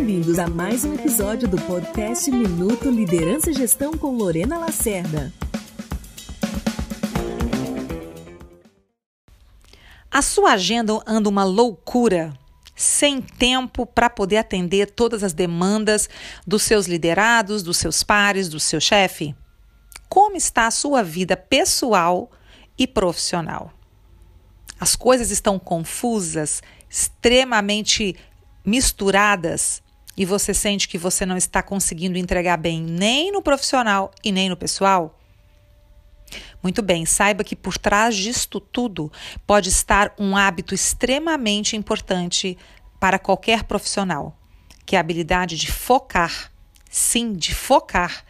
Bem-vindos a mais um episódio do podcast Minuto Liderança e Gestão com Lorena Lacerda. A sua agenda anda uma loucura, sem tempo para poder atender todas as demandas dos seus liderados, dos seus pares, do seu chefe? Como está a sua vida pessoal e profissional? As coisas estão confusas, extremamente misturadas e você sente que você não está conseguindo entregar bem nem no profissional e nem no pessoal? Muito bem, saiba que por trás disto tudo pode estar um hábito extremamente importante para qualquer profissional, que é a habilidade de focar. Sim, de focar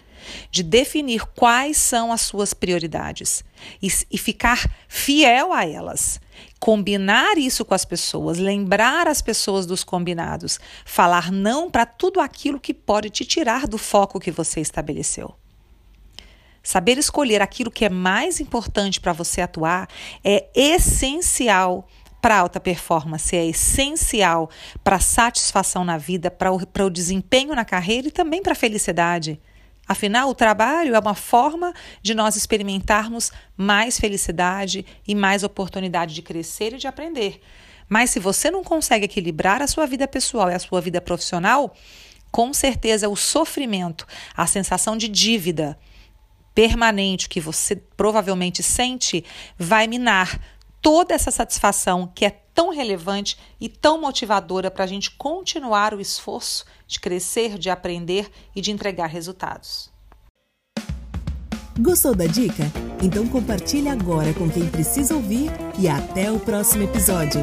de definir quais são as suas prioridades e, e, ficar fiel a elas. Combinar isso com as pessoas, lembrar as pessoas dos combinados, falar não para tudo aquilo que pode te tirar do foco que você estabeleceu. Saber escolher aquilo que é mais importante para você atuar é essencial para alta performance, é essencial para satisfação na vida, para o, o desempenho na carreira e também para a felicidade. Afinal, o trabalho é uma forma de nós experimentarmos mais felicidade e mais oportunidade de crescer e de aprender. Mas se você não consegue equilibrar a sua vida pessoal e a sua vida profissional, com certeza o sofrimento, a sensação de dívida permanente que você provavelmente sente vai minar toda essa satisfação que é tão relevante e tão motivadora para a gente continuar o esforço de crescer, de aprender e de entregar resultados. Gostou da dica? Então compartilhe agora com quem precisa ouvir e até o próximo episódio.